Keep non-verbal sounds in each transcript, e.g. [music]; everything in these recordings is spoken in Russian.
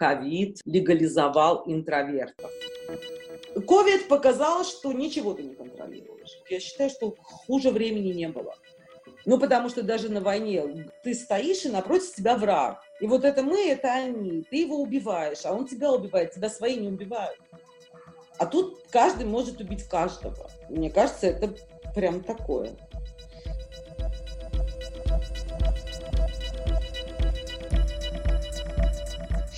ковид легализовал интровертов. Ковид показал, что ничего ты не контролируешь. Я считаю, что хуже времени не было. Ну, потому что даже на войне ты стоишь, и напротив тебя враг. И вот это мы, это они. Ты его убиваешь, а он тебя убивает. Тебя свои не убивают. А тут каждый может убить каждого. Мне кажется, это прям такое.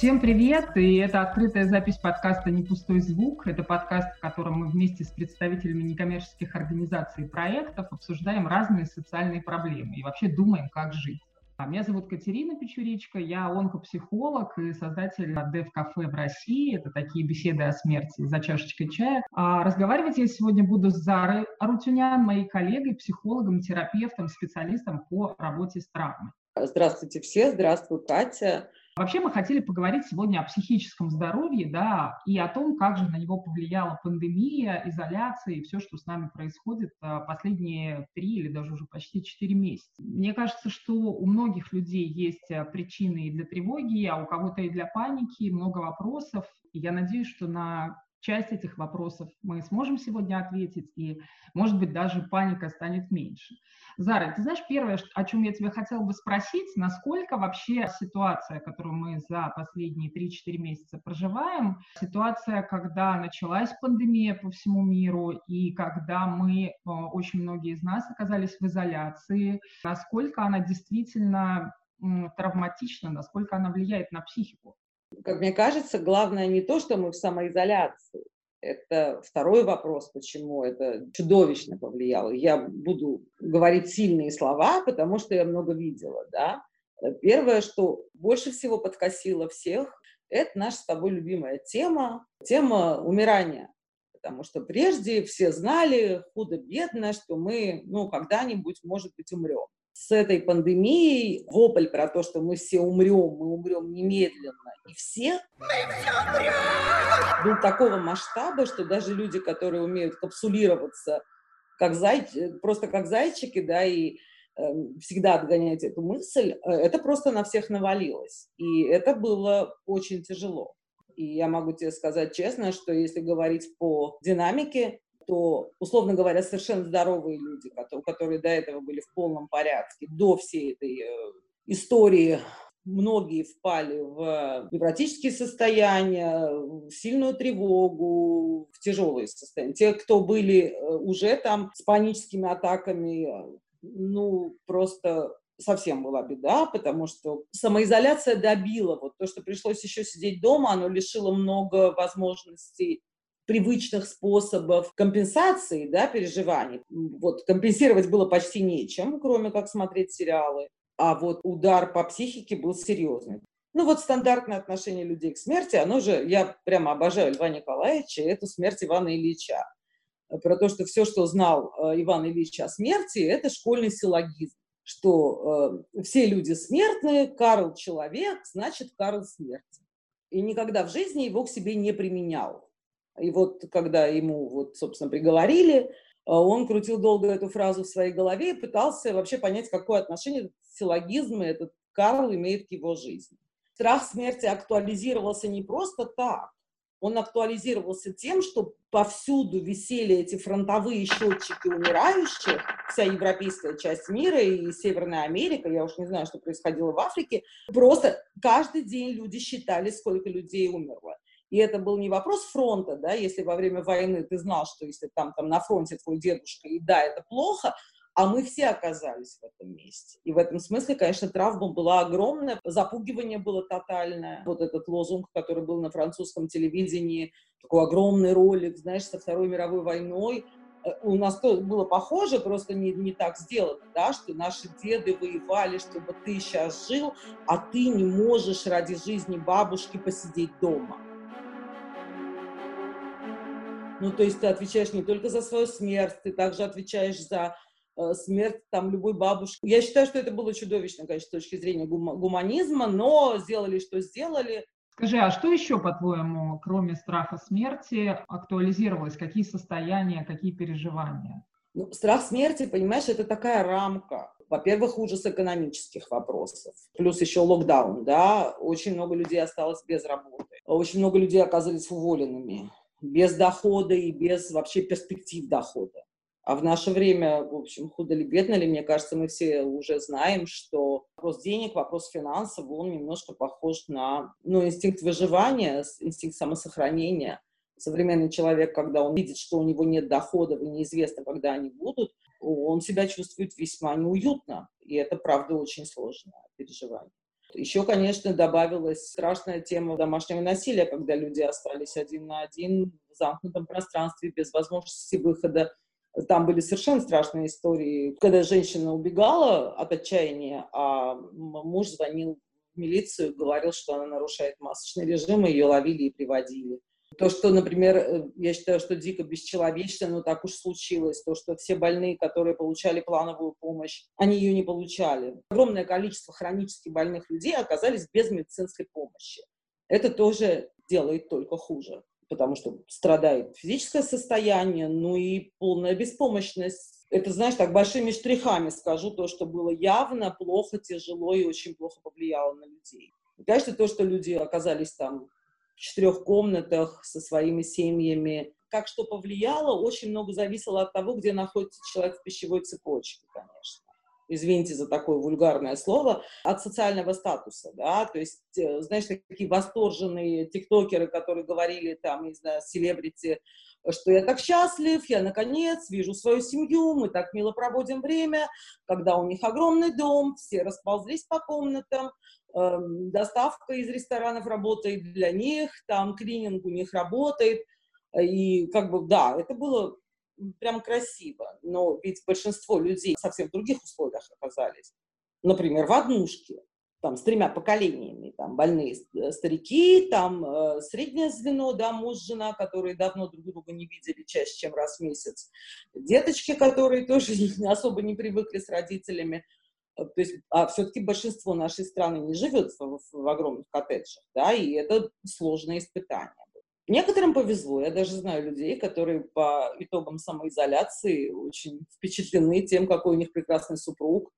Всем привет! И это открытая запись подкаста «Не пустой звук». Это подкаст, в котором мы вместе с представителями некоммерческих организаций и проектов обсуждаем разные социальные проблемы и вообще думаем, как жить. А меня зовут Катерина Печуричка, я онкопсихолог и создатель Дев Кафе в России. Это такие беседы о смерти за чашечкой чая. А разговаривать я сегодня буду с Зарой Арутюнян, моей коллегой, психологом, терапевтом, специалистом по работе с травмой. Здравствуйте все, здравствуй, Катя. Вообще мы хотели поговорить сегодня о психическом здоровье, да, и о том, как же на него повлияла пандемия, изоляция и все, что с нами происходит а, последние три или даже уже почти четыре месяца. Мне кажется, что у многих людей есть а, причины и для тревоги, а у кого-то и для паники, много вопросов. И я надеюсь, что на часть этих вопросов мы сможем сегодня ответить, и, может быть, даже паника станет меньше. Зара, ты знаешь, первое, о чем я тебя хотела бы спросить, насколько вообще ситуация, которую мы за последние 3-4 месяца проживаем, ситуация, когда началась пандемия по всему миру, и когда мы, э, очень многие из нас оказались в изоляции, насколько она действительно травматична, насколько она влияет на психику? Как мне кажется, главное не то, что мы в самоизоляции. Это второй вопрос, почему это чудовищно повлияло. Я буду говорить сильные слова, потому что я много видела. Да? Первое, что больше всего подкосило всех, это наша с тобой любимая тема, тема умирания. Потому что прежде все знали худо-бедно, что мы ну, когда-нибудь, может быть, умрем с этой пандемией вопль про то, что мы все умрем, мы умрем немедленно, и все, мы все умрем, был такого масштаба, что даже люди, которые умеют капсулироваться как зай... просто как зайчики, да, и э, всегда отгонять эту мысль, э, это просто на всех навалилось. И это было очень тяжело. И я могу тебе сказать честно, что если говорить по динамике, то, условно говоря, совершенно здоровые люди, которые, до этого были в полном порядке, до всей этой э, истории, многие впали в невротические состояния, в сильную тревогу, в тяжелые состояния. Те, кто были э, уже там с паническими атаками, ну, просто совсем была беда, потому что самоизоляция добила. Вот то, что пришлось еще сидеть дома, оно лишило много возможностей привычных способов компенсации да, переживаний. Вот, компенсировать было почти нечем, кроме как смотреть сериалы. А вот удар по психике был серьезный. Ну вот стандартное отношение людей к смерти, оно же, я прямо обожаю Льва Николаевича, это смерть Ивана Ильича. Про то, что все, что знал э, Иван Ильич о смерти, это школьный силлогизм что э, все люди смертные, Карл человек, значит Карл смерть. И никогда в жизни его к себе не применял. И вот когда ему, вот, собственно, приговорили, а, он крутил долго эту фразу в своей голове и пытался вообще понять, какое отношение этот и этот Карл имеет к его жизни. Страх смерти актуализировался не просто так, он актуализировался тем, что повсюду висели эти фронтовые счетчики умирающих, вся европейская часть мира и Северная Америка, я уж не знаю, что происходило в Африке, просто каждый день люди считали, сколько людей умерло. И это был не вопрос фронта, да, если во время войны ты знал, что если там, там на фронте твой дедушка, и да, это плохо, а мы все оказались в этом месте. И в этом смысле, конечно, травма была огромная, запугивание было тотальное. Вот этот лозунг, который был на французском телевидении, такой огромный ролик, знаешь, со Второй мировой войной, э, у нас тоже было похоже, просто не, не так сделано, да, что наши деды воевали, чтобы ты сейчас жил, а ты не можешь ради жизни бабушки посидеть дома. Ну, то есть ты отвечаешь не только за свою смерть, ты также отвечаешь за э, смерть там любой бабушки. Я считаю, что это было чудовищно, конечно, с точки зрения гум- гуманизма, но сделали, что сделали. Скажи, а что еще, по-твоему, кроме страха смерти, актуализировалось? Какие состояния, какие переживания? Ну, страх смерти, понимаешь, это такая рамка. Во-первых, ужас экономических вопросов. Плюс еще локдаун, да. Очень много людей осталось без работы. Очень много людей оказались уволенными. Без дохода и без вообще перспектив дохода. А в наше время, в общем, худо ли, бедно ли, мне кажется, мы все уже знаем, что вопрос денег, вопрос финансов, он немножко похож на ну, инстинкт выживания, инстинкт самосохранения. Современный человек, когда он видит, что у него нет доходов и неизвестно, когда они будут, он себя чувствует весьма неуютно. И это, правда, очень сложное переживание. Еще, конечно, добавилась страшная тема домашнего насилия, когда люди остались один на один в замкнутом пространстве, без возможности выхода там были совершенно страшные истории, когда женщина убегала от отчаяния, а муж звонил в милицию, говорил, что она нарушает масочный режим, и ее ловили и приводили. То, что, например, э, я считаю, что дико бесчеловечно, но так уж случилось, то, что все больные, которые получали плановую помощь, они ее не получали. Огромное количество хронически больных людей оказались без медицинской помощи. Это тоже делает только хуже потому что страдает физическое состояние, ну и полная беспомощность. Это, знаешь, так большими штрихами скажу то, что было явно плохо, тяжело и очень плохо повлияло на людей. И, конечно, то, что люди оказались там четырех комнатах со своими семьями, как что повлияло, очень много зависело от того, где находится человек в пищевой цепочке, конечно. Извините за такое вульгарное слово, от социального статуса, да, то есть, э, знаешь, такие восторженные тиктокеры, которые говорили там, не знаю, селебрити, что я так счастлив, я наконец вижу свою семью, мы так мило проводим время, когда у них огромный дом, все расползлись по комнатам, доставка из ресторанов работает для них, там клининг у них работает, и как бы, да, это было прям красиво, но ведь большинство людей совсем в других условиях оказались. Например, в однушке, там, с тремя поколениями, там, больные э, старики, там, э, среднее звено, да, муж, жена, которые давно друг друга не видели чаще, чем раз в месяц, деточки, которые тоже [laughs] особо не привыкли с родителями, то есть, а все-таки большинство нашей страны не живет в, в огромных коттеджах, да, и это сложное испытание. Некоторым повезло. Я даже знаю людей, которые по итогам самоизоляции очень впечатлены тем, какой у них прекрасный супруг,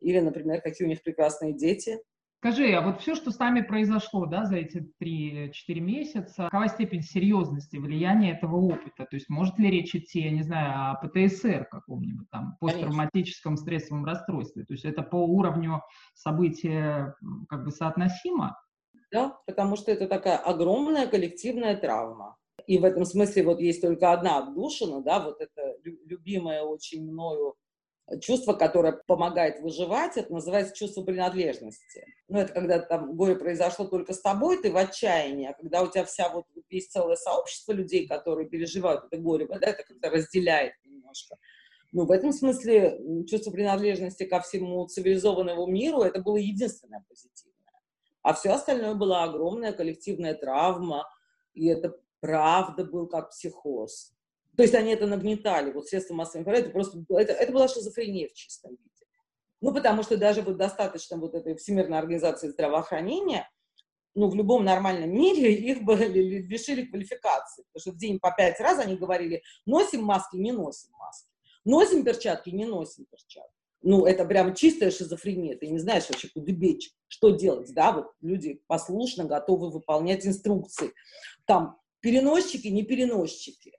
или, например, какие у них прекрасные дети. Скажи, а вот все, что с нами произошло да, за эти 3-4 месяца, какова степень серьезности влияния этого опыта? То есть может ли речь идти, я не знаю, о ПТСР каком-нибудь там, посттравматическом стрессовом расстройстве? То есть это по уровню события как бы соотносимо? да, потому что это такая огромная коллективная травма. И в этом смысле вот есть только одна отдушина, да, вот это любимое очень мною чувство, которое помогает выживать, это называется чувство принадлежности. Ну, это когда там горе произошло только с тобой, ты в отчаянии, а когда у тебя вся вот есть целое сообщество людей, которые переживают это горе, да, это как-то разделяет немножко. Ну, в этом смысле чувство принадлежности ко всему цивилизованному миру, это было единственное позитивное. А все остальное была огромная коллективная травма, и это правда был как психоз. То есть они это нагнетали, вот средства массовой информации, просто, это, это была шизофрения в чистом виде. Ну, потому что даже вот достаточно вот этой Всемирной организации здравоохранения, ну, в любом нормальном мире [laughs] их бы лишили квалификации, потому что в день по пять раз они говорили, носим маски, не носим маски, носим перчатки, не носим перчатки ну, это прям чистая шизофрения, ты не знаешь вообще, куда бечь, что делать, да, вот люди послушно готовы выполнять инструкции. Там переносчики, не переносчики.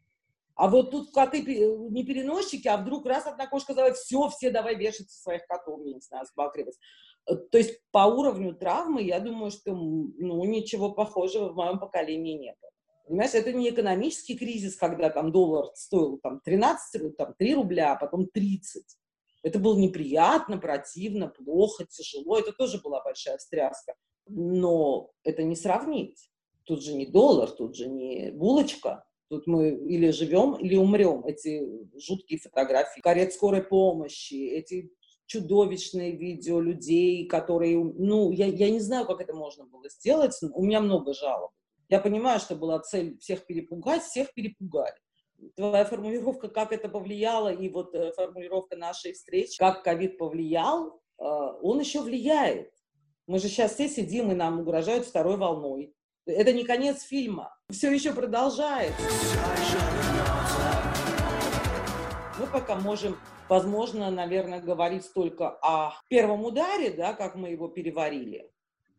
А вот тут коты не переносчики, а вдруг раз одна кошка зовет, все, все давай вешаться своих котов, я не знаю, сбакривать. Э, то есть по уровню травмы, я думаю, что ну, ничего похожего в моем поколении не было. Понимаешь, это не экономический кризис, когда там доллар стоил там 13, там 3 рубля, а потом 30. Это было неприятно, противно, плохо, тяжело. Это тоже была большая встряска. Но это не сравнить. Тут же не доллар, тут же не булочка. Тут мы или живем, или умрем. Эти жуткие фотографии, карет скорой помощи, эти чудовищные видео людей, которые... Ну, я, я не знаю, как это можно было сделать. У меня много жалоб. Я понимаю, что была цель всех перепугать, всех перепугали твоя формулировка, как это повлияло, и вот э, формулировка нашей встречи, как ковид повлиял, э, он еще влияет. Мы же сейчас все сидим, и нам угрожают второй волной. Это не конец фильма. Все еще продолжается. Мы пока можем, возможно, наверное, говорить только о первом ударе, да, как мы его переварили,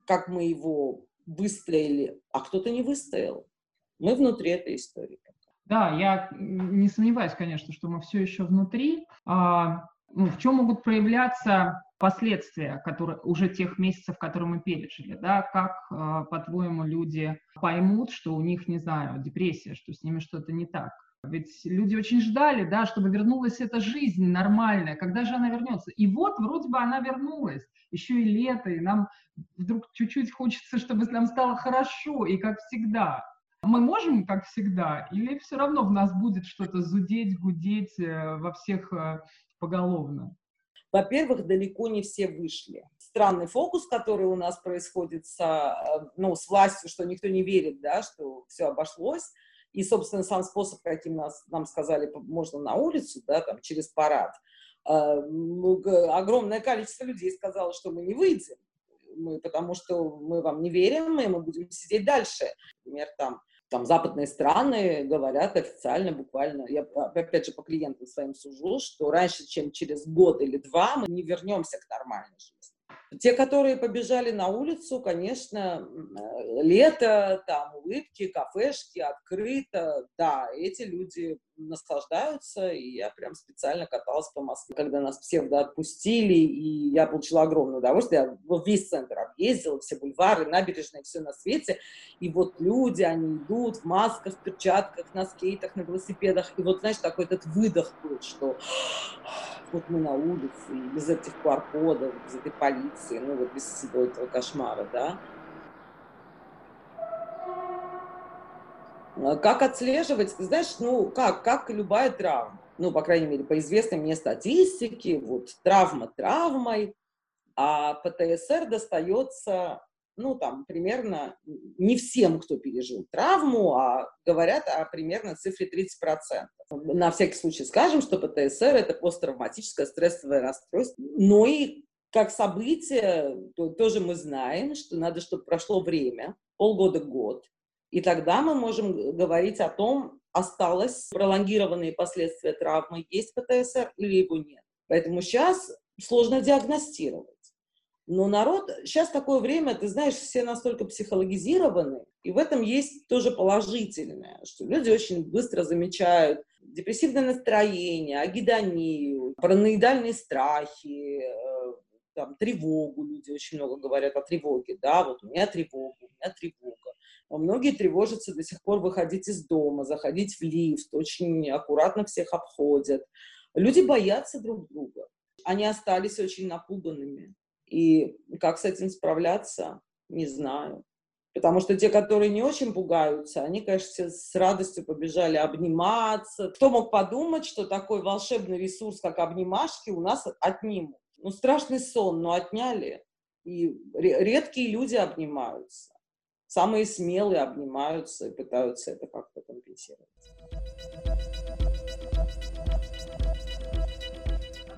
как мы его выстояли, а кто-то не выстоял. Мы внутри этой истории. Да, я не сомневаюсь, конечно, что мы все еще внутри. А, ну, в чем могут проявляться последствия, которые уже тех месяцев, которые мы пережили, да, как, а, по-твоему, люди поймут, что у них, не знаю, депрессия, что с ними что-то не так? Ведь люди очень ждали, да, чтобы вернулась эта жизнь нормальная, когда же она вернется. И вот вроде бы она вернулась, еще и лето, и нам вдруг чуть-чуть хочется, чтобы нам стало хорошо, и как всегда. Мы можем, как всегда, или все равно в нас будет что-то зудеть, гудеть э, во всех э, поголовно? Во-первых, далеко не все вышли. Странный фокус, который у нас происходит с, э, ну, с властью, что никто не верит, да, что все обошлось. И, собственно, сам способ, каким нас, нам сказали, можно на улицу, да, там, через парад. Огромное количество людей сказало, что мы не выйдем, мы, потому что мы вам не верим, и мы будем сидеть дальше. Например, там там западные страны говорят официально, буквально, я опять же по клиентам своим сужу, что раньше, чем через год или два, мы не вернемся к нормальной жизни. Те, которые побежали на улицу, конечно, э, лето, там улыбки, кафешки, открыто, да, эти люди наслаждаются, и я прям специально каталась по Москве, когда нас всех отпустили, и я получила огромное удовольствие, я весь центр объездила, все бульвары, набережные, все на свете, и вот люди, они идут в масках, в перчатках, на скейтах, на велосипедах, и вот, знаешь, такой этот выдох был, что вот мы на улице, без этих QR-кодов, без этой полиции, ну вот без всего этого кошмара, да, А как отслеживать? Знаешь, ну, как, как любая травма. Ну, по крайней мере, по известной мне статистике, вот травма травмой, а ПТСР достается, ну, там, примерно не всем, кто пережил травму, а говорят о примерно цифре 30%. На всякий случай скажем, что ПТСР – это посттравматическое стрессовое расстройство. Но и как событие то, тоже мы знаем, что надо, чтобы прошло время, полгода-год, и тогда мы можем говорить о том, осталось пролонгированные последствия травмы, есть ПТСР или его нет. Поэтому сейчас сложно диагностировать. Но народ, сейчас такое время, ты знаешь, все настолько психологизированы, и в этом есть тоже положительное, что люди очень быстро замечают депрессивное настроение, агидонию, параноидальные страхи, э, там, тревогу, люди очень много говорят о тревоге, да, вот у меня тревога, у меня тревога. Многие тревожатся до сих пор выходить из дома, заходить в лифт, очень аккуратно всех обходят. Люди боятся друг друга. Они остались очень напуганными. И как с этим справляться, не знаю. Потому что те, которые не очень пугаются, они, конечно, все с радостью побежали обниматься. Кто мог подумать, что такой волшебный ресурс, как обнимашки, у нас отнимут? Ну, страшный сон, но отняли. И редкие люди обнимаются. Самые смелые обнимаются и пытаются это как-то компенсировать.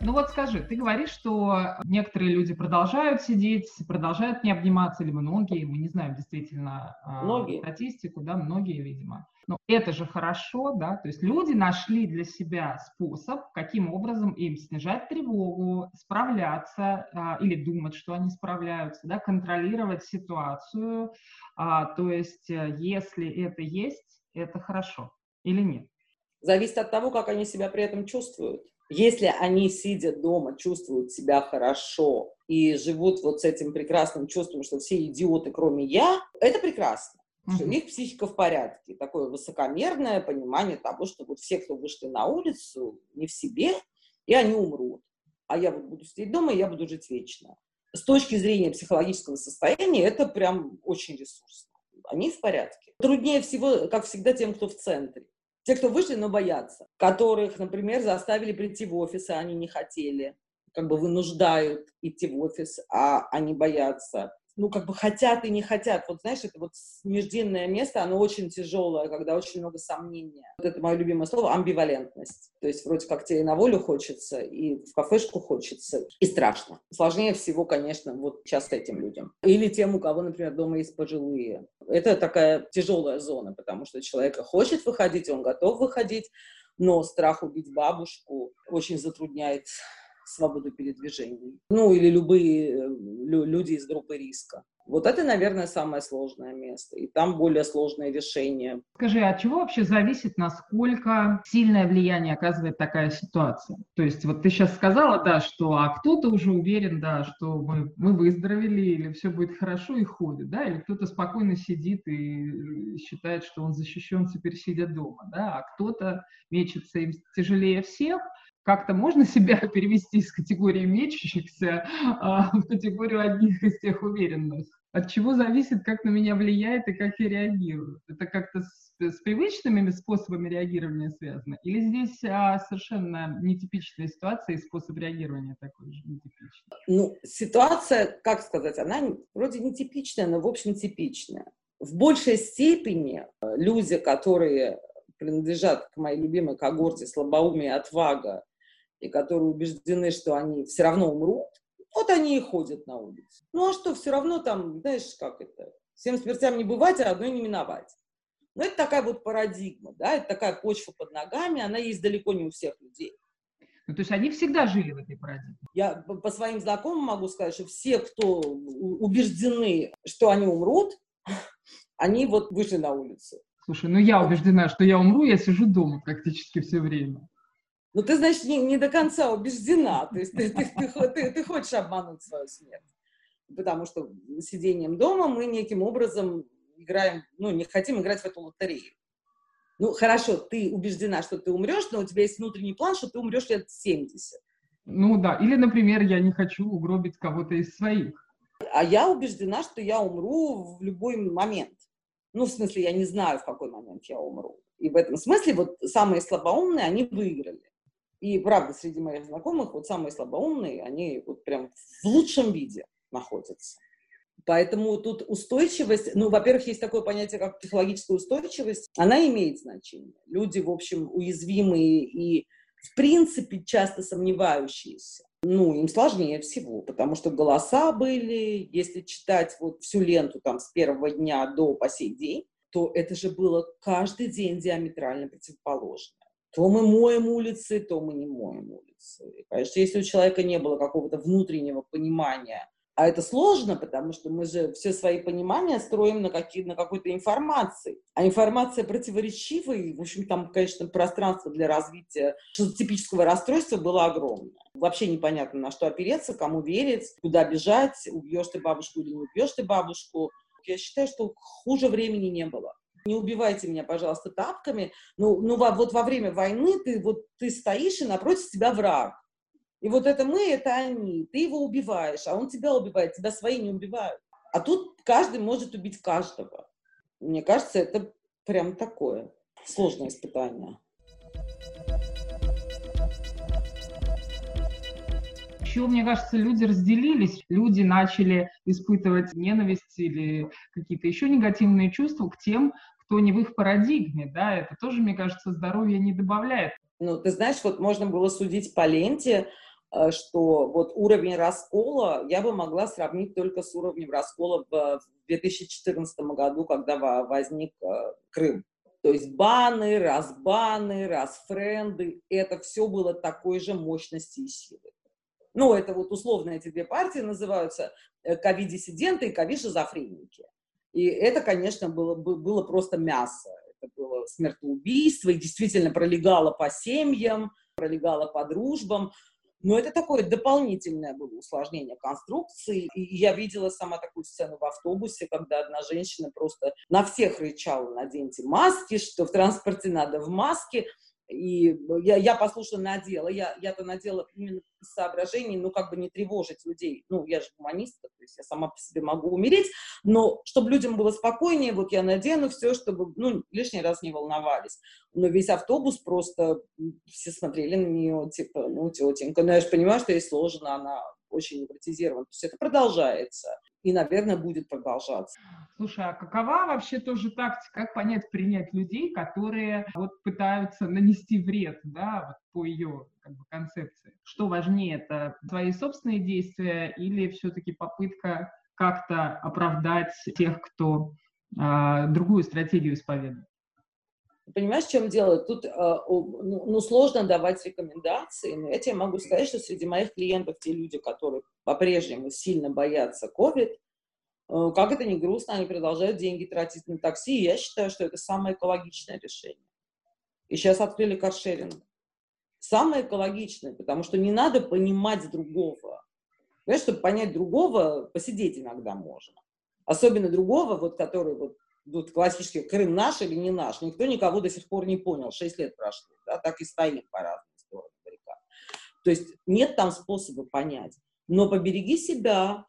Ну вот скажи, ты говоришь, что некоторые люди продолжают сидеть, продолжают не обниматься, или многие, мы не знаем действительно а, многие. статистику, да, многие, видимо. Но это же хорошо, да, то есть люди нашли для себя способ, каким образом им снижать тревогу, справляться а, или думать, что они справляются, да, контролировать ситуацию, а, то есть э, если это есть, это хорошо или нет? Зависит от того, как они себя при этом чувствуют. Если они, сидя дома, чувствуют себя хорошо и живут вот с этим прекрасным чувством, что все идиоты, кроме я, это прекрасно что у них психика в порядке, такое высокомерное понимание того, что вот все, кто вышли на улицу, не в себе, и они умрут. А я вот буду сидеть дома, и я буду жить вечно. С точки зрения психологического состояния это прям очень ресурсно. Они в порядке. Труднее всего, как всегда, тем, кто в центре. Те, кто вышли, но боятся. Которых, например, заставили прийти в офис, а они не хотели. Как бы вынуждают идти в офис, а они боятся ну, как бы хотят и не хотят. Вот знаешь, это вот междинное место, оно очень тяжелое, когда очень много сомнения. Вот это мое любимое слово – амбивалентность. То есть вроде как тебе и на волю хочется, и в кафешку хочется, и страшно. Сложнее всего, конечно, вот сейчас этим людям. Или тем, у кого, например, дома есть пожилые. Это такая тяжелая зона, потому что человек хочет выходить, он готов выходить, но страх убить бабушку очень затрудняет свободу передвижения. Ну, или любые э, люди из группы риска. Вот это, наверное, самое сложное место. И там более сложное решение. Скажи, от чего вообще зависит, насколько сильное влияние оказывает такая ситуация? То есть вот ты сейчас сказала, да, что а кто-то уже уверен, да, что мы, мы выздоровели или все будет хорошо и ходит, да, или кто-то спокойно сидит и считает, что он защищен теперь сидя дома, да, а кто-то мечется им тяжелее всех, как-то можно себя [laughs] перевести из категории мечущихся а, в категорию одних из тех уверенных? От чего зависит, как на меня влияет и как я реагирую? Это как-то с, с привычными способами реагирования связано? Или здесь а, совершенно нетипичная ситуация и способ реагирования такой же нетипичный? Ну, ситуация, как сказать, она вроде нетипичная, но в общем типичная. В большей степени э, люди, которые принадлежат к моей любимой когорте слабоумия и отвага, и которые убеждены, что они все равно умрут, вот они и ходят на улицу. Ну а что, все равно там, знаешь, как это, всем смертям не бывать, а одной не миновать. Ну это такая вот парадигма, да, это такая почва под ногами, она есть далеко не у всех людей. Ну, то есть они всегда жили в этой парадигме? Я по своим знакомым могу сказать, что все, кто убеждены, что они умрут, [laughs] они вот вышли на улицу. Слушай, ну я убеждена, что я умру, я сижу дома практически все время. Ну, ты, значит, не, не до конца убеждена. То есть ты, ты, ты, ты, ты хочешь обмануть свою смерть. Потому что сидением дома мы неким образом играем, ну, не хотим играть в эту лотерею. Ну, хорошо, ты убеждена, что ты умрешь, но у тебя есть внутренний план, что ты умрешь лет 70. Ну да, или, например, я не хочу угробить кого-то из своих. А я убеждена, что я умру в любой момент. Ну, в смысле, я не знаю, в какой момент я умру. И в этом смысле вот самые слабоумные, они выиграли. И правда, среди моих знакомых вот самые слабоумные, они вот прям в лучшем виде находятся. Поэтому тут устойчивость, ну, во-первых, есть такое понятие, как психологическая устойчивость, она имеет значение. Люди, в общем, уязвимые и, в принципе, часто сомневающиеся. Ну, им сложнее всего, потому что голоса были, если читать вот всю ленту там с первого дня до по сей день, то это же было каждый день диаметрально противоположно. То мы моем улицы, то мы не моем улицы. И, конечно, если у человека не было какого-то внутреннего понимания, а это сложно, потому что мы же все свои понимания строим на, какие, на какой-то информации. А информация противоречивая, и, в общем, там, конечно, пространство для развития типического расстройства было огромное. Вообще непонятно, на что опереться, кому верить, куда бежать, убьешь ты бабушку или не убьешь ты бабушку. Я считаю, что хуже времени не было не убивайте меня, пожалуйста, тапками. Ну, ну вот во время войны ты, вот, ты стоишь, и напротив тебя враг. И вот это мы, это они. Ты его убиваешь, а он тебя убивает, тебя свои не убивают. А тут каждый может убить каждого. Мне кажется, это прям такое сложное испытание. еще, мне кажется, люди разделились. Люди начали испытывать ненависть или какие-то еще негативные чувства к тем, кто не в их парадигме, да, это тоже, мне кажется, здоровья не добавляет. Ну, ты знаешь, вот можно было судить по ленте, э, что вот уровень раскола я бы могла сравнить только с уровнем раскола в 2014 году, когда возник э, Крым. То есть баны, разбаны, расфренды, это все было такой же мощности и силы. Ну, это вот условно эти две партии называются э, ковид-диссиденты и ковид-шизофреники. И это, конечно, было, было просто мясо. Это было смертоубийство, и действительно пролегало по семьям, пролегало по дружбам. Но это такое дополнительное было усложнение конструкции. И я видела сама такую сцену в автобусе, когда одна женщина просто на всех рычала, наденьте маски, что в транспорте надо в маске. И я, я послушно надела. Я, я-то надела именно из соображений, ну, как бы не тревожить людей. Ну, я же гуманистка, то есть я сама по себе могу умереть, но чтобы людям было спокойнее, вот я надену все, чтобы, ну, лишний раз не волновались. Но весь автобус просто, все смотрели на нее, типа, ну, тетенька, ну, я же понимаю, что ей сложно, она очень невротизирована. То есть это продолжается и, наверное, будет продолжаться. Слушай, а какова вообще тоже тактика, как понять, принять людей, которые вот пытаются нанести вред, да, вот по ее как бы, концепции? Что важнее, это твои собственные действия или все-таки попытка как-то оправдать тех, кто а, другую стратегию исповедует? Понимаешь, в чем дело? Тут э, ну, ну, сложно давать рекомендации, но я тебе могу сказать, что среди моих клиентов те люди, которые по-прежнему сильно боятся COVID, э, как это не грустно, они продолжают деньги тратить на такси, и я считаю, что это самое экологичное решение. И сейчас открыли каршеринг. Самое экологичное, потому что не надо понимать другого. Понимаешь, чтобы понять другого, посидеть иногда можно. Особенно другого, вот, который вот вот классический Крым наш или не наш, никто никого до сих пор не понял, шесть лет прошло, да, так и стоим по разным сторонам баррикад. То есть нет там способа понять. Но побереги себя.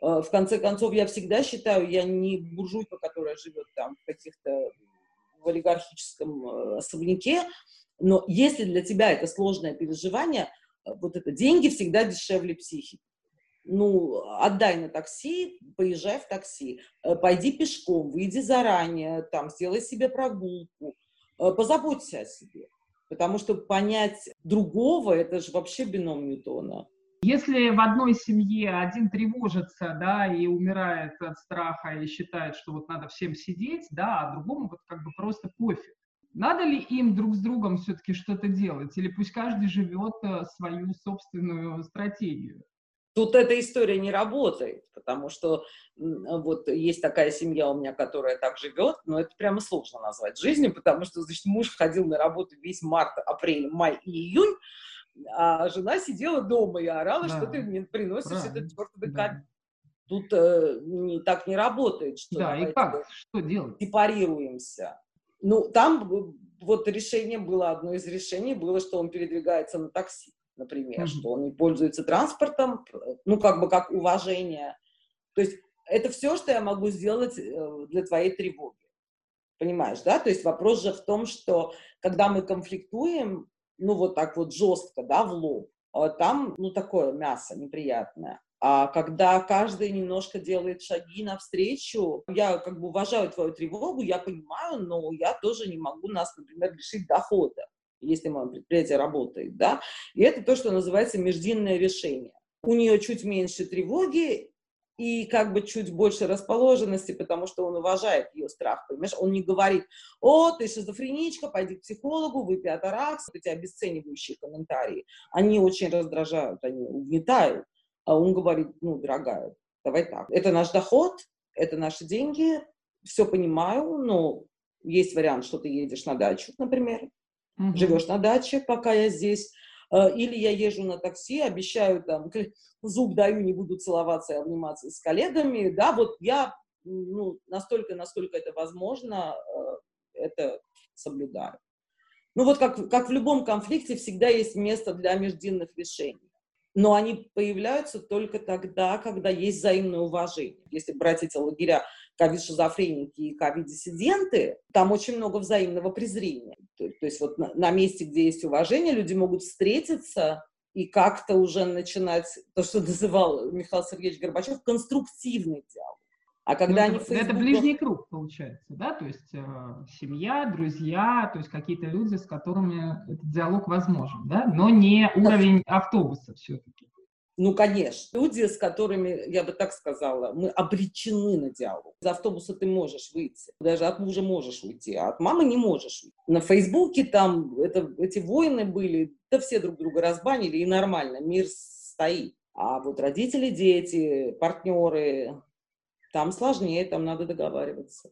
Э, в конце концов, я всегда считаю, я не буржуйка, которая живет там в каких-то в олигархическом э, особняке, но если для тебя это сложное переживание, э, вот это деньги всегда дешевле психики ну, отдай на такси, поезжай в такси, э, пойди пешком, выйди заранее, там, сделай себе прогулку, э, позаботься о себе. Потому что понять другого – это же вообще бином Ньютона. Если в одной семье один тревожится, да, и умирает от страха и считает, что вот надо всем сидеть, да, а другому вот как бы просто пофиг. Надо ли им друг с другом все-таки что-то делать? Или пусть каждый живет э, свою собственную стратегию? Тут эта история не работает, потому что вот есть такая семья у меня, которая так живет, но это прямо сложно назвать жизнью, потому что, значит, муж ходил на работу весь март, апрель, май и июнь, а жена сидела дома и орала, да. что ты мне приносишь Правильно. этот чертовый да. Тут э, не, так не работает. Что да, и как? Что делать? Сепарируемся. Ну, там вот решение было, одно из решений было, что он передвигается на такси например, mm-hmm. что он не пользуется транспортом, ну, как бы как уважение. То есть это все, что я могу сделать э, для твоей тревоги. Понимаешь, да? То есть вопрос же в том, что когда мы конфликтуем, ну, вот так вот жестко, да, в лоб, а там, ну, такое мясо неприятное. А когда каждый немножко делает шаги навстречу, я как бы уважаю твою тревогу, я понимаю, но я тоже не могу нас, например, лишить дохода если мое предприятие работает, да, и это то, что называется междинное решение. У нее чуть меньше тревоги и как бы чуть больше расположенности, потому что он уважает ее страх, понимаешь? Он не говорит, о, ты шизофреничка, пойди к психологу, выпей атаракс, эти обесценивающие комментарии. Они очень раздражают, они угнетают. А он говорит, ну, дорогая, давай так, это наш доход, это наши деньги, все понимаю, но есть вариант, что ты едешь на дачу, например, угу. живешь на даче, пока я здесь, э, или я езжу на такси, обещаю там, зуб даю, не буду целоваться и обниматься с коллегами, да, вот я ну, настолько, насколько это возможно, э, это соблюдаю. Ну вот как, как в любом конфликте всегда есть место для междинных решений но они появляются только тогда, когда есть взаимное уважение. Если брать эти лагеря ковид-шизофреники и ковид-диссиденты, там очень много взаимного презрения. То, то есть вот на, на месте, где есть уважение, люди могут встретиться и как-то уже начинать то, что называл Михаил Сергеевич Горбачев, конструктивный диалог. А когда ну, они это, это ближний круг получается, да, то есть э, семья, друзья, то есть какие-то люди, с которыми этот диалог возможен, да, но не уровень автобуса все-таки. Ну, конечно. Люди, с которыми, я бы так сказала, мы обречены на диалог. Из автобуса ты можешь выйти. Даже от мужа можешь уйти, а от мамы не можешь. На Фейсбуке там это, эти войны были, да все друг друга разбанили, и нормально, мир стоит. А вот родители, дети, партнеры, там сложнее, там надо договариваться.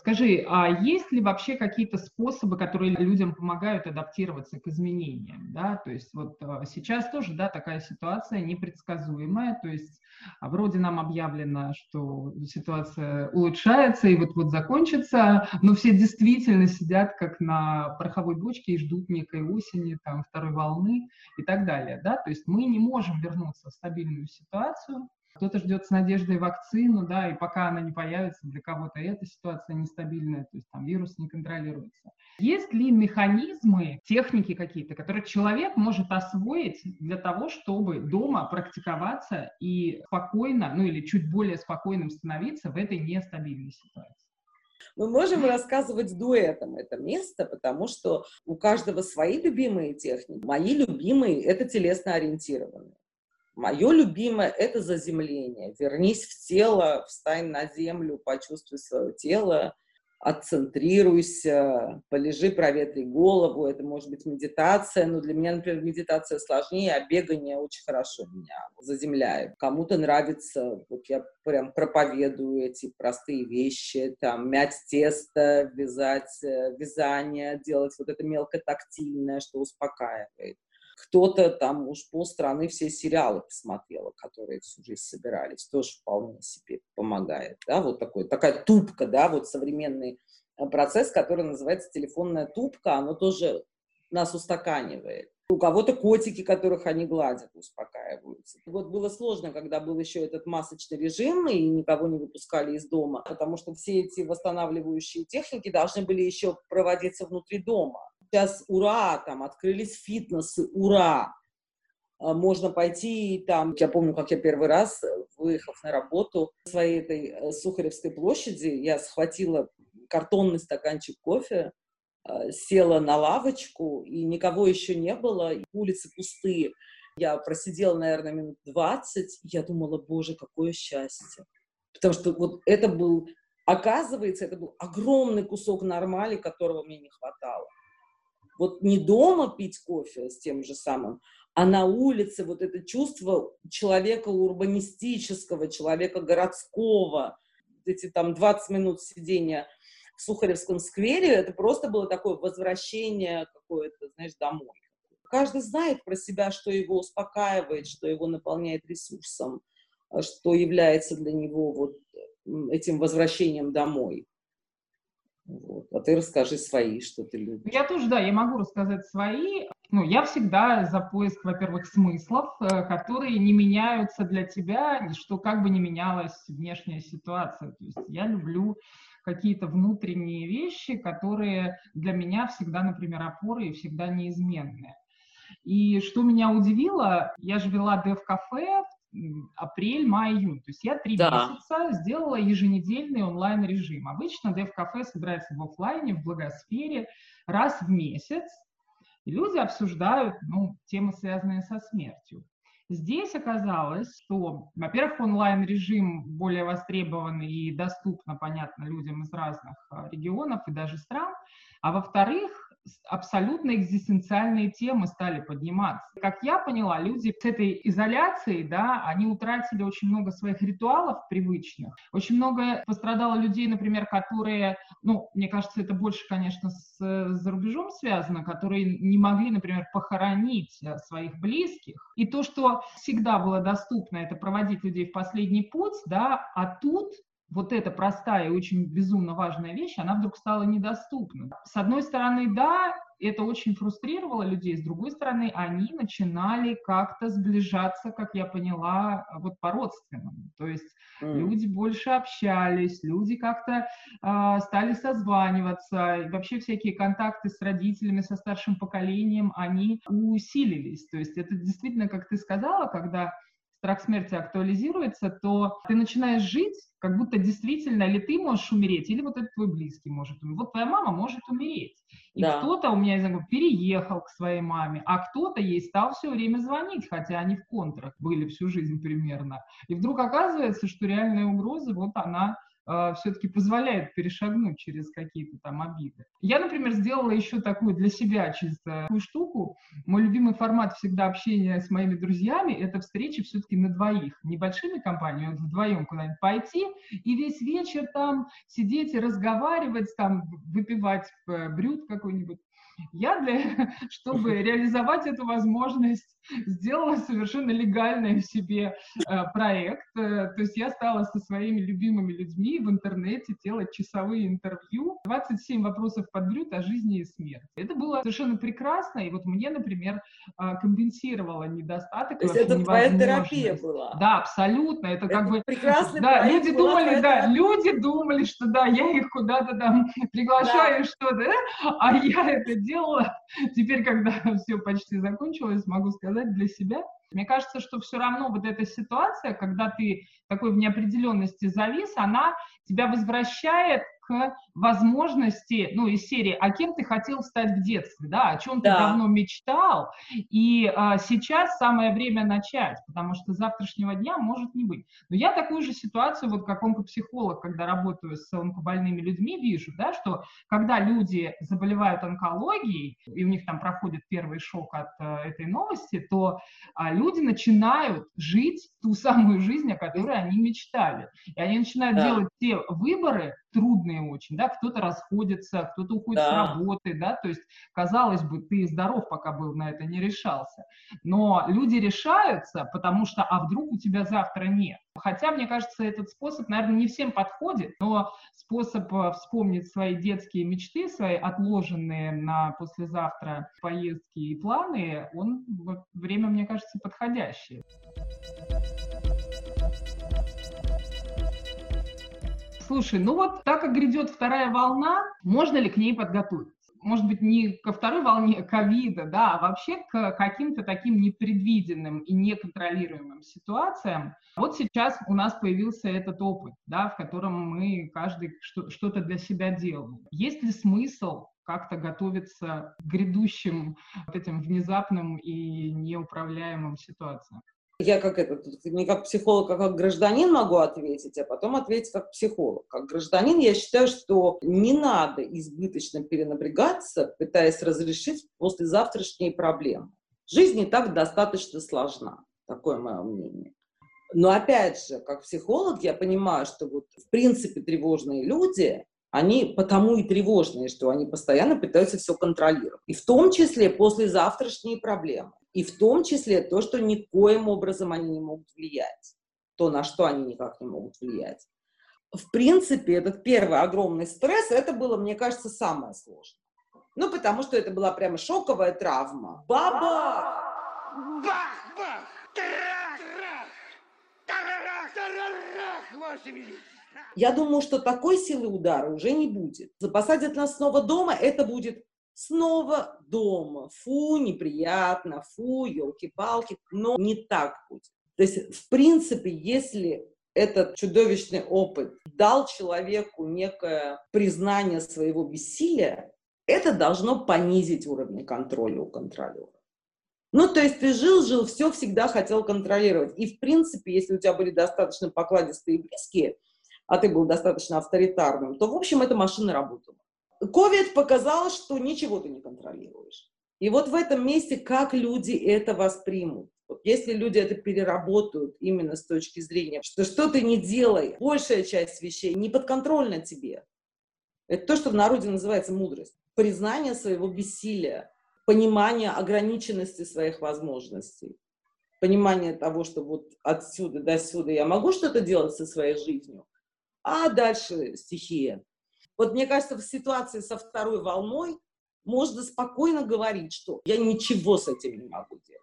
Скажи, а есть ли вообще какие-то способы, которые людям помогают адаптироваться к изменениям? Да? То есть вот а, сейчас тоже да, такая ситуация непредсказуемая, то есть а, вроде нам объявлено, что ситуация улучшается и вот-вот закончится, но все действительно сидят как на пороховой бочке и ждут некой осени, там, второй волны и так далее. Да? То есть мы не можем вернуться в стабильную ситуацию, кто-то ждет с надеждой вакцину, да, и пока она не появится, для кого-то эта ситуация нестабильная, то есть там вирус не контролируется. Есть ли механизмы, техники какие-то, которые человек может освоить для того, чтобы дома практиковаться и спокойно, ну или чуть более спокойным становиться в этой нестабильной ситуации? Мы можем рассказывать дуэтом это место, потому что у каждого свои любимые техники. Мои любимые — это телесно ориентированные. Мое любимое – это заземление. Вернись в тело, встань на землю, почувствуй свое тело. отцентрируйся, полежи, проветри голову, это может быть медитация, но для меня, например, медитация сложнее, а бегание очень хорошо меня заземляет. Кому-то нравится, вот я прям проповедую эти простые вещи, там, мять тесто, вязать, э, вязание, делать вот это мелкотактильное, что успокаивает кто-то там уж полстраны все сериалы посмотрела, которые всю жизнь собирались, тоже вполне себе помогает, да, вот такой, такая тупка, да, вот современный э, процесс, который называется телефонная тупка, оно тоже нас устаканивает. У кого-то котики, которых они гладят, успокаиваются. Вот было сложно, когда был еще этот масочный режим, и никого не выпускали из дома, потому что все эти восстанавливающие техники должны были еще проводиться внутри дома сейчас ура, там открылись фитнесы, ура, а, можно пойти там, я помню, как я первый раз, выехав на работу в своей этой э, Сухаревской площади, я схватила картонный стаканчик кофе, а, села на лавочку, и никого еще не было, улицы пустые. Я просидела, наверное, минут 20, я думала, боже, какое счастье. Потому что вот это был, оказывается, это был огромный кусок нормали, которого мне не хватало. Вот не дома пить кофе с тем же самым, а на улице вот это чувство человека урбанистического, человека городского, эти там 20 минут сидения в Сухаревском сквере, это просто было такое возвращение какое-то, знаешь, домой. Каждый знает про себя, что его успокаивает, что его наполняет ресурсом, что является для него вот этим возвращением домой. Вот. А ты расскажи свои, что ты любишь. Я тоже, да, я могу рассказать свои. Ну, я всегда за поиск, во-первых, смыслов, э, которые не меняются для тебя, что как бы не менялась внешняя ситуация. То есть я люблю какие-то внутренние вещи, которые для меня всегда, например, опоры и всегда неизменные. И что меня удивило, я же вела дев-кафе апрель, май, июнь. То есть я три да. месяца сделала еженедельный онлайн-режим. Обычно Dev-кафе собирается в офлайне, в благосфере раз в месяц. И люди обсуждают ну, темы, связанные со смертью. Здесь оказалось, что, во-первых, онлайн-режим более востребован и доступно, понятно, людям из разных а, регионов и даже стран, а во-вторых, абсолютно экзистенциальные темы стали подниматься. Как я поняла, люди с этой изоляцией, да, они утратили очень много своих ритуалов привычных. Очень много пострадало людей, например, которые, ну, мне кажется, это больше, конечно, с, за рубежом связано, которые не могли, например, похоронить э, своих близких. И то, что всегда было доступно, это проводить людей в последний путь, да, а тут вот эта простая и очень безумно важная вещь, она вдруг стала недоступна. С одной стороны, да, это очень фрустрировало людей, с другой стороны, они начинали как-то сближаться, как я поняла, вот по-родственному. То есть mm. люди больше общались, люди как-то э, стали созваниваться, и вообще всякие контакты с родителями, со старшим поколением, они усилились. То есть это действительно, как ты сказала, когда страх смерти актуализируется, то ты начинаешь жить, как будто действительно или ты можешь умереть, или вот этот твой близкий может умереть. Вот твоя мама может умереть. И да. кто-то у меня, я знаю, переехал к своей маме, а кто-то ей стал все время звонить, хотя они в контрах были всю жизнь примерно. И вдруг оказывается, что реальная угроза, вот она все-таки позволяет перешагнуть через какие-то там обиды. Я, например, сделала еще такую для себя чисто такую штуку. Мой любимый формат всегда общения с моими друзьями – это встречи все-таки на двоих. Небольшими компаниями, вот вдвоем куда-нибудь пойти и весь вечер там сидеть и разговаривать, там выпивать э, брют какой-нибудь я, для, [laughs] чтобы [laughs] реализовать эту возможность, сделала совершенно легальный в себе э, проект. Э, то есть я стала со своими любимыми людьми в интернете делать часовые интервью. 27 вопросов под о жизни и смерти. Это было совершенно прекрасно, и вот мне, например, э, компенсировало недостаток. То есть это твоя терапия была? Да, абсолютно. Это, это как бы... Прекрасный да, люди думали, да, люди думали, что да, я их куда-то там [laughs] приглашаю, да. что-то, а я это делала. Теперь, когда [laughs] все почти закончилось, могу сказать для себя. Мне кажется, что все равно вот эта ситуация, когда ты такой в неопределенности завис, она тебя возвращает к возможности, ну, из серии, а кем ты хотел стать в детстве, да, о чем Да. ты давно мечтал, и а, сейчас самое время начать, потому что завтрашнего дня может не быть. Но я такую же ситуацию, вот как онкопсихолог, когда работаю с онкобольными людьми, вижу, да, что когда люди заболевают онкологией, и у них там проходит первый шок от э, этой новости, то а, люди начинают жить ту самую жизнь, о которой они мечтали. И они начинают Да. делать те выборы, трудные очень, да, кто-то расходится, кто-то уходит с Да. работы, да, то есть, казалось бы, ты здоров, пока был на это, не решался. Но люди решаются, потому что, а вдруг у тебя завтра нет. Хотя, мне кажется, этот способ, наверное, не всем подходит, но способ э, вспомнить свои детские мечты, свои отложенные на послезавтра поездки и планы, он время, мне кажется, подходящее. Слушай, ну вот так как грядет вторая волна, можно ли к ней подготовиться? Может быть, не ко второй волне ковида, да, а вообще к каким-то таким непредвиденным и неконтролируемым ситуациям. Вот сейчас у нас появился этот опыт, да, в котором мы каждый что- что-то для себя делаем. Есть ли смысл как-то готовиться к грядущим вот этим внезапным и неуправляемым ситуациям? Я как это, тут не как психолог, а как гражданин могу ответить, а потом ответить как психолог. Как гражданин я считаю, что не надо избыточно перенапрягаться, пытаясь разрешить послезавтрашние проблемы. Жизнь не так достаточно сложна. Такое мое мнение. Но опять же, как психолог, я понимаю, что вот в принципе тревожные люди, они потому и тревожные, что они постоянно пытаются все контролировать. И в том числе послезавтрашние проблемы. И в том числе то, что никоим образом они не могут влиять. То, на что они никак не могут влиять. В принципе, этот первый огромный стресс, это было, мне кажется, самое сложное. Ну, потому что это была прямо шоковая травма. Баба! Бах-бах! Трах-трах! Тарарах! Тарарах! Ваше Величество! Я думаю, что такой силы удара уже не будет. Посадят нас снова дома, это будет снова дома. Фу, неприятно, фу, елки-палки, но не так будет. То есть, в принципе, если этот чудовищный опыт дал человеку некое признание своего бессилия, это должно понизить уровень контроля у контролера. Ну, то есть ты жил-жил, все всегда хотел контролировать. И, в принципе, если у тебя были достаточно покладистые и близкие, а ты был достаточно авторитарным, то, в общем, эта машина работала. Ковид показал, что ничего ты не контролируешь. И вот в этом месте, как люди это воспримут. Вот если люди это переработают именно с точки зрения, что что ты не делай, большая часть вещей не подконтрольна тебе. Это то, что в народе называется мудрость. Признание своего бессилия, понимание ограниченности своих возможностей, понимание того, что вот отсюда до сюда я могу что-то делать со своей жизнью, а дальше стихия. Вот мне кажется, в ситуации со второй волной можно спокойно говорить, что я ничего с этим не могу делать.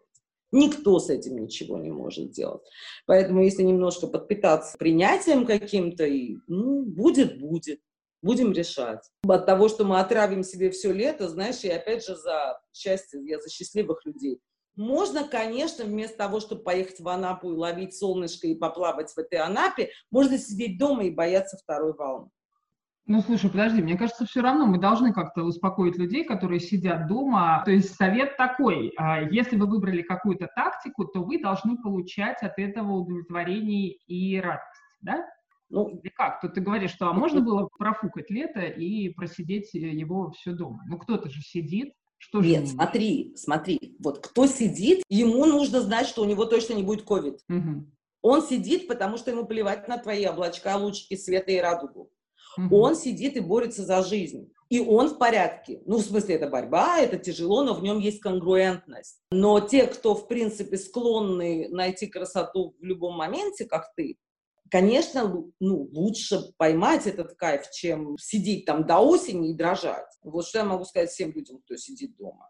Никто с этим ничего не может делать. Поэтому если немножко подпитаться принятием каким-то, и, ну, будет, будет. Будем решать. От того, что мы отравим себе все лето, знаешь, и опять же за счастье, я за счастливых людей. Можно, конечно, вместо того, чтобы поехать в Анапу и ловить солнышко и поплавать в этой Анапе, можно сидеть дома и бояться второй волны. Ну, слушай, подожди, мне кажется, все равно мы должны как-то успокоить людей, которые сидят дома. То есть совет такой, а, если вы выбрали какую-то тактику, то вы должны получать от этого удовлетворение и радость, да? Ну, Или как? Тут ты говоришь, что а можно было профукать лето и просидеть его все дома. Ну, кто-то же сидит, что же нет, ему? смотри, смотри. Вот кто сидит, ему нужно знать, что у него точно не будет ковид. Мгм. Он сидит, потому что ему плевать на твои облачка, лучики света и радугу. Мгм. Он сидит и борется за жизнь. И он в порядке. Ну, в смысле, это борьба, это тяжело, но в нем есть конгруентность. Но те, кто, в принципе, склонны найти красоту в любом моменте, как ты, конечно, ну, лучше поймать этот кайф, чем сидеть там до осени и дрожать. Вот что я могу сказать всем людям, кто сидит дома.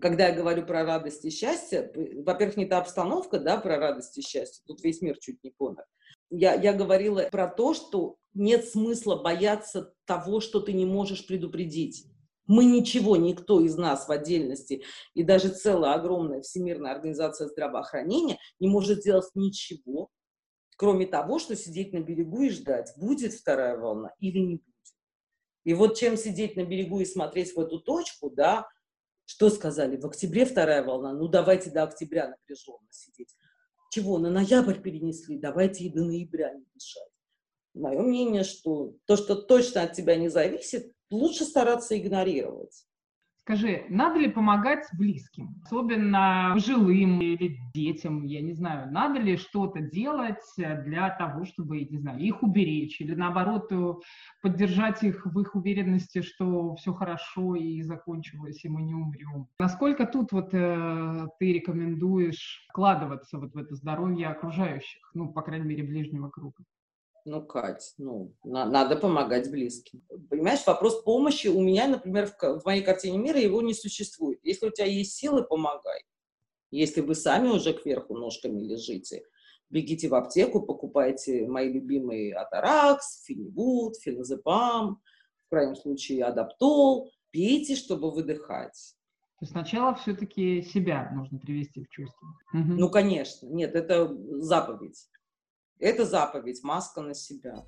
Когда я говорю про радость и счастье, во-первых, не та обстановка, да, про радость и счастье, тут весь мир чуть не помер. Я, я говорила про то, что нет смысла бояться того, что ты не можешь предупредить. Мы ничего, никто из нас в отдельности, и даже целая огромная Всемирная организация здравоохранения не может сделать ничего, кроме того, что сидеть на берегу и ждать, будет вторая волна или не будет. И вот чем сидеть на берегу и смотреть в эту точку, да, что сказали, в октябре вторая волна, ну давайте до октября напряженно сидеть. Чего, на ноябрь перенесли, давайте и до ноября не мешать. Мое мнение, что то, что точно от тебя не зависит, лучше стараться игнорировать. Скажи, надо ли помогать близким, особенно пожилым или детям, я не знаю, надо ли что-то делать для того, чтобы, не знаю, их уберечь или наоборот поддержать их в их уверенности, что все хорошо и закончилось, и мы не умрем. Насколько тут вот э, ты рекомендуешь вкладываться вот в это здоровье окружающих, ну, по крайней мере, ближнего круга? Ну, Кать, ну, на, надо помогать близким. Понимаешь, вопрос помощи у меня, например, в, в моей картине мира его не существует. Если у тебя есть силы, помогай. Если вы сами уже кверху ножками лежите, бегите в аптеку, покупайте мои любимые Атаракс, Финивуд, Феназепам, в крайнем случае Адаптол, пейте, чтобы выдыхать. То есть сначала все-таки себя нужно привести в чувство. Ну, конечно. Нет, это заповедь. Это заповедь, маска на себя.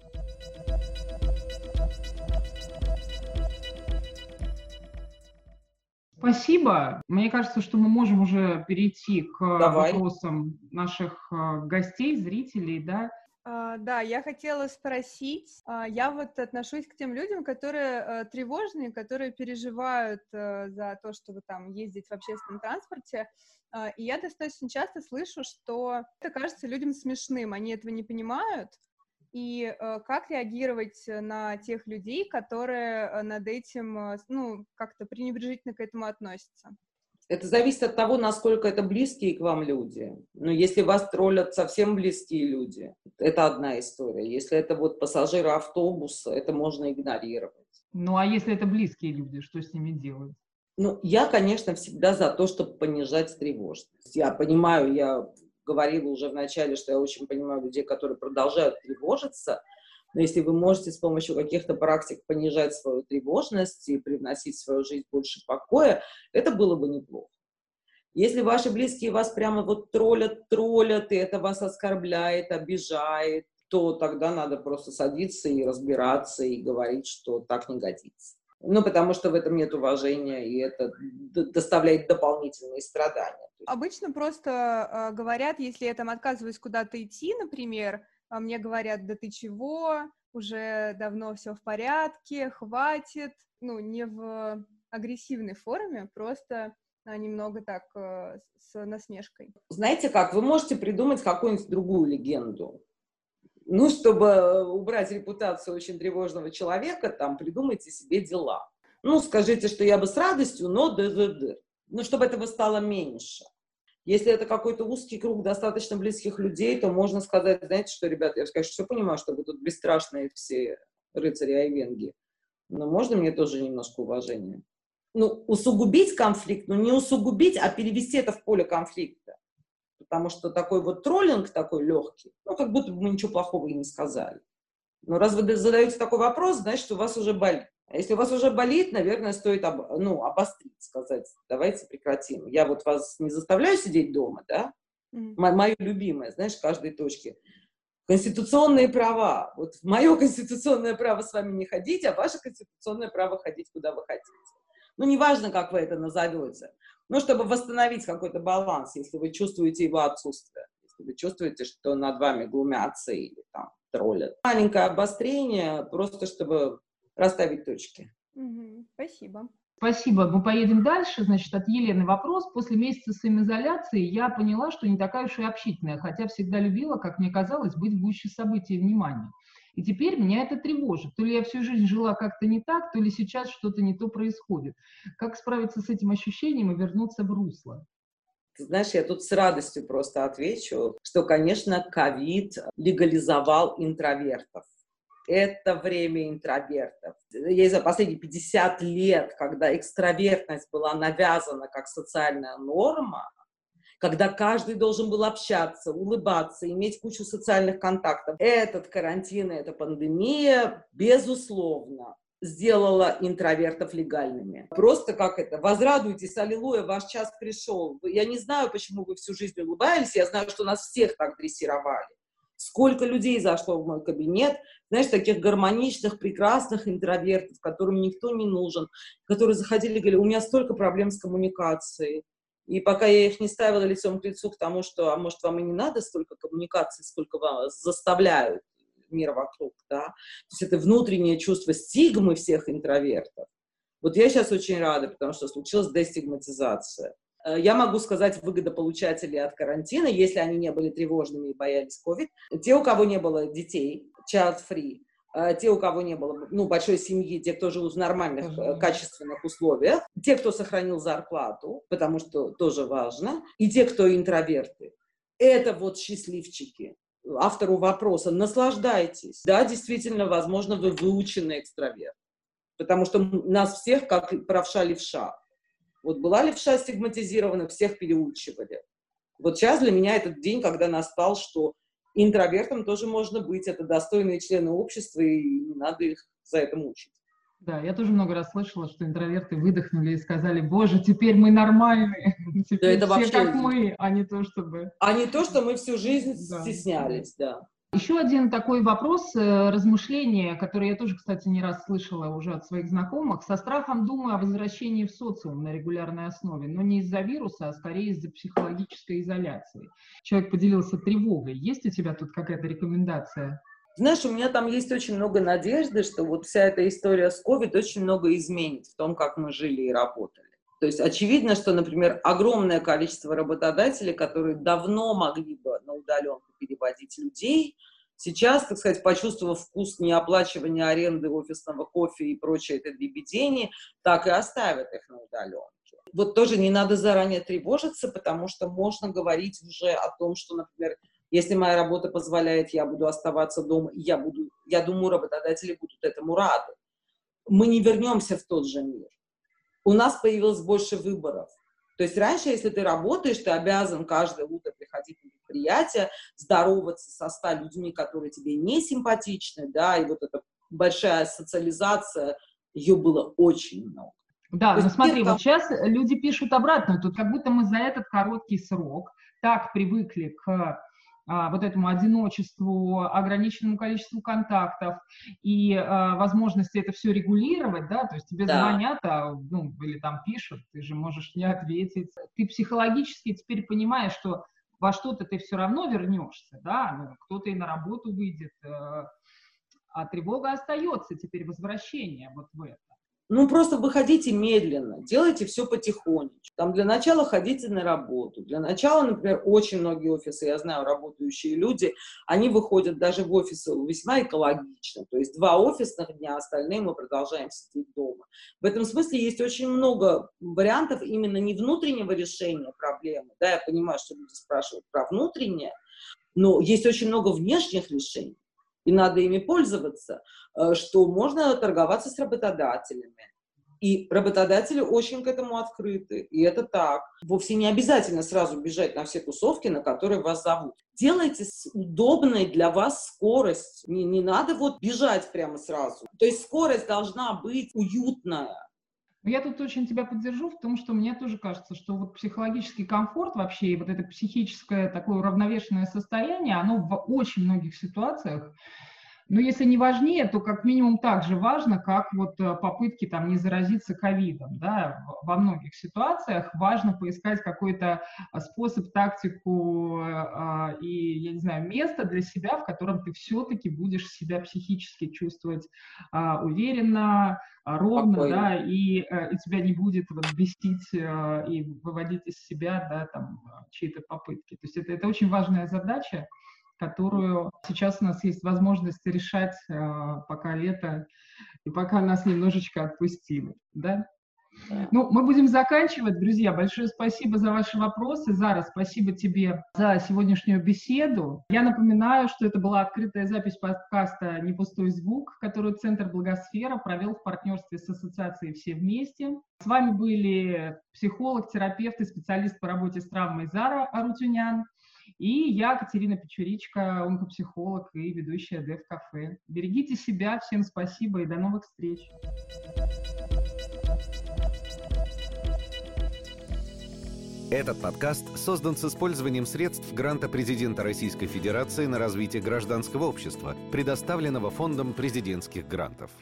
Спасибо. Мне кажется, что мы можем уже перейти к Давай. вопросам наших э, гостей, зрителей, да. А, да, я хотела спросить, а, я вот отношусь к тем людям, которые а, тревожные, которые переживают а, за то, чтобы там ездить в общественном транспорте, а, и я достаточно часто слышу, что это кажется людям смешным, они этого не понимают, и э, как реагировать на тех людей, которые э, над этим, э, ну, как-то пренебрежительно к этому относятся? Это зависит от того, насколько это близкие к вам люди. Но если вас троллят совсем близкие люди, это одна история. Если это вот пассажиры автобуса, это можно игнорировать. Ну а если это близкие люди, что с ними делать? Ну, я, конечно, всегда за то, чтобы понижать тревожность. Я понимаю, я говорила уже в начале, что я очень понимаю людей, которые продолжают тревожиться, но если вы можете с помощью каких-то практик понижать свою тревожность и привносить в свою жизнь больше покоя, это было бы неплохо. Если ваши близкие вас прямо вот троллят, троллят, и это вас оскорбляет, обижает, то тогда надо просто садиться и разбираться и говорить, что так не годится. Ну, потому что в этом нет уважения, и это доставляет дополнительные страдания. Обычно просто э, говорят, если я там отказываюсь куда-то идти, например, а мне говорят, да ты чего, уже давно все в порядке, хватит. Ну, не в агрессивной форме, просто а, немного так э, с насмешкой. Знаете как, вы можете придумать какую-нибудь другую легенду ну, чтобы убрать репутацию очень тревожного человека, там, придумайте себе дела. Ну, скажите, что я бы с радостью, но д-д-д. Ну, чтобы этого стало меньше. Если это какой-то узкий круг достаточно близких людей, то можно сказать, знаете что, ребята, я, конечно, все понимаю, что вы тут бесстрашные все рыцари Айвенги, но можно мне тоже немножко уважения? Ну, усугубить конфликт, ну, не усугубить, а перевести это в поле конфликта потому что такой вот троллинг такой легкий, ну, как будто бы мы ничего плохого и не сказали. Но раз вы задаете такой вопрос, значит, у вас уже болит. А если у вас уже болит, наверное, стоит об, ну, обострить, сказать, давайте прекратим. Я вот вас не заставляю сидеть дома, да? Mm. Мое любимое, знаешь, в каждой точке. Конституционные права. Вот мое конституционное право с вами не ходить, а ваше конституционное право ходить, куда вы хотите. Ну, неважно, как вы это назовете ну, чтобы восстановить какой-то баланс, если вы чувствуете его отсутствие, если вы чувствуете, что над вами глумятся или там троллят. Маленькое обострение, просто чтобы расставить точки. Угу, спасибо. Спасибо. Мы поедем дальше. Значит, от Елены вопрос. После месяца самоизоляции я поняла, что не такая уж и общительная, хотя всегда любила, как мне казалось, быть в гуще событий и внимания. И теперь меня это тревожит. То ли я всю жизнь жила как-то не так, то ли сейчас что-то не то происходит. Как справиться с этим ощущением и вернуться в русло? Ты знаешь, я тут с радостью просто отвечу, что, конечно, ковид легализовал интровертов. Это время интровертов. Я за последние 50 лет, когда экстравертность была навязана как социальная норма, когда каждый должен был общаться, улыбаться, иметь кучу социальных контактов. Этот карантин, эта пандемия, безусловно, сделала интровертов легальными. Просто как это, возрадуйтесь, аллилуйя, ваш час пришел. Я не знаю, почему вы всю жизнь улыбались, я знаю, что нас всех так дрессировали. Сколько людей зашло в мой кабинет, знаешь, таких гармоничных, прекрасных интровертов, которым никто не нужен, которые заходили и говорили, у меня столько проблем с коммуникацией. И пока я их не ставила лицом к лицу к тому, что, а может, вам и не надо столько коммуникации, сколько вас заставляют мир вокруг, да, то есть это внутреннее чувство стигмы всех интровертов. Вот я сейчас очень рада, потому что случилась дестигматизация. Э, я могу сказать выгодополучателей от карантина, если они не были тревожными и боялись COVID. Те, у кого не было детей, child-free, э, те, у кого не было ну, большой семьи, те, кто жил в нормальных, uh-huh. качественных условиях, те, кто сохранил зарплату, потому что тоже важно, и те, кто интроверты. Это вот счастливчики. Автору вопроса, наслаждайтесь. Да, действительно, возможно, вы выученный экстраверт, потому что нас всех, как правша-левша, вот была левша стигматизирована, всех переучивали. Вот сейчас для меня этот день, когда настал, что интровертом тоже можно быть, это достойные члены общества, и не надо их за это мучить. Да, я тоже много раз слышала, что интроверты выдохнули и сказали, боже, теперь мы нормальные, [laughs] теперь да, это все вообще... как мы, а не то, чтобы... А не то, что мы всю жизнь да. стеснялись, да. Еще один такой вопрос, э, размышление, которое я тоже, кстати, не раз слышала уже от своих знакомых. Со страхом думаю о возвращении в социум на регулярной основе, но не из-за вируса, а скорее из-за психологической изоляции. Человек поделился тревогой. Есть у тебя тут какая-то рекомендация? Знаешь, у меня там есть очень много надежды, что вот вся эта история с COVID очень много изменит в том, как мы жили и работали. То есть очевидно, что, например, огромное количество работодателей, которые давно могли бы на удаленку переводить людей, сейчас, так сказать, почувствовав вкус неоплачивания аренды офисного кофе и прочее это дребедение, так и оставят их на удаленке. Вот тоже не надо заранее тревожиться, потому что можно говорить уже о том, что, например, если моя работа позволяет, я буду оставаться дома, я буду, я думаю, работодатели будут этому рады. Мы не вернемся в тот же мир у нас появилось больше выборов. То есть раньше, если ты работаешь, ты обязан каждое утро приходить на предприятие, здороваться со ста людьми, которые тебе не симпатичны, да, и вот эта большая социализация, ее было очень много. Да, но смотри, вот сейчас люди пишут обратно, тут как будто мы за этот короткий срок так привыкли к вот этому одиночеству, ограниченному количеству контактов и а, возможности это все регулировать, да, то есть тебе да. звонят, а, ну, или там пишут, ты же можешь не ответить. Ты психологически теперь понимаешь, что во что-то ты все равно вернешься, да, ну, кто-то и на работу выйдет, э, а тревога остается теперь возвращение вот в это. Ну, просто выходите медленно, делайте все потихонечку. Там для начала ходите на работу. Для начала, например, очень многие офисы, я знаю, работающие люди, они выходят даже в офисы весьма экологично. То есть два офисных дня, остальные мы продолжаем сидеть дома. В этом смысле есть очень много вариантов именно не внутреннего решения проблемы. Да, я понимаю, что люди спрашивают про внутреннее, но есть очень много внешних решений и надо ими пользоваться, э, что можно торговаться с работодателями. И работодатели очень к этому открыты, и это так. Вовсе не обязательно сразу бежать на все тусовки, на которые вас зовут. Делайте с удобной для вас скорость. Не, не надо вот бежать прямо сразу. То есть скорость должна быть уютная. Я тут очень тебя поддержу в том, что мне тоже кажется, что вот психологический комфорт вообще и вот это психическое такое уравновешенное состояние, оно в очень многих ситуациях но если не важнее, то как минимум так же важно, как вот э, попытки там не заразиться ковидом. Да? Во многих ситуациях важно поискать какой-то а, способ, тактику э, и, я не знаю, место для себя, в котором ты все-таки будешь себя психически чувствовать уверенно, ровно, Спокойно. да, и, э, и тебя не будет вот бесить и выводить из себя, да, там, чьи-то попытки. То есть это, это очень важная задача, которую сейчас у нас есть возможность решать, э, пока лето, и пока нас немножечко отпустили, да? Ну, мы будем заканчивать, друзья. Большое спасибо за ваши вопросы. Зара, спасибо тебе за сегодняшнюю беседу. Я напоминаю, что это была открытая запись подкаста «Не пустой звук», которую Центр Благосфера провел в партнерстве с Ассоциацией «Все вместе». С вами были психолог, терапевт и специалист по работе с травмой Зара Арутюнян и я, Катерина Печуричка, онкопсихолог и ведущая Дев Кафе. Берегите себя, всем спасибо и до новых встреч. Этот подкаст создан с использованием средств гранта президента Российской Федерации на развитие гражданского общества, предоставленного Фондом президентских грантов.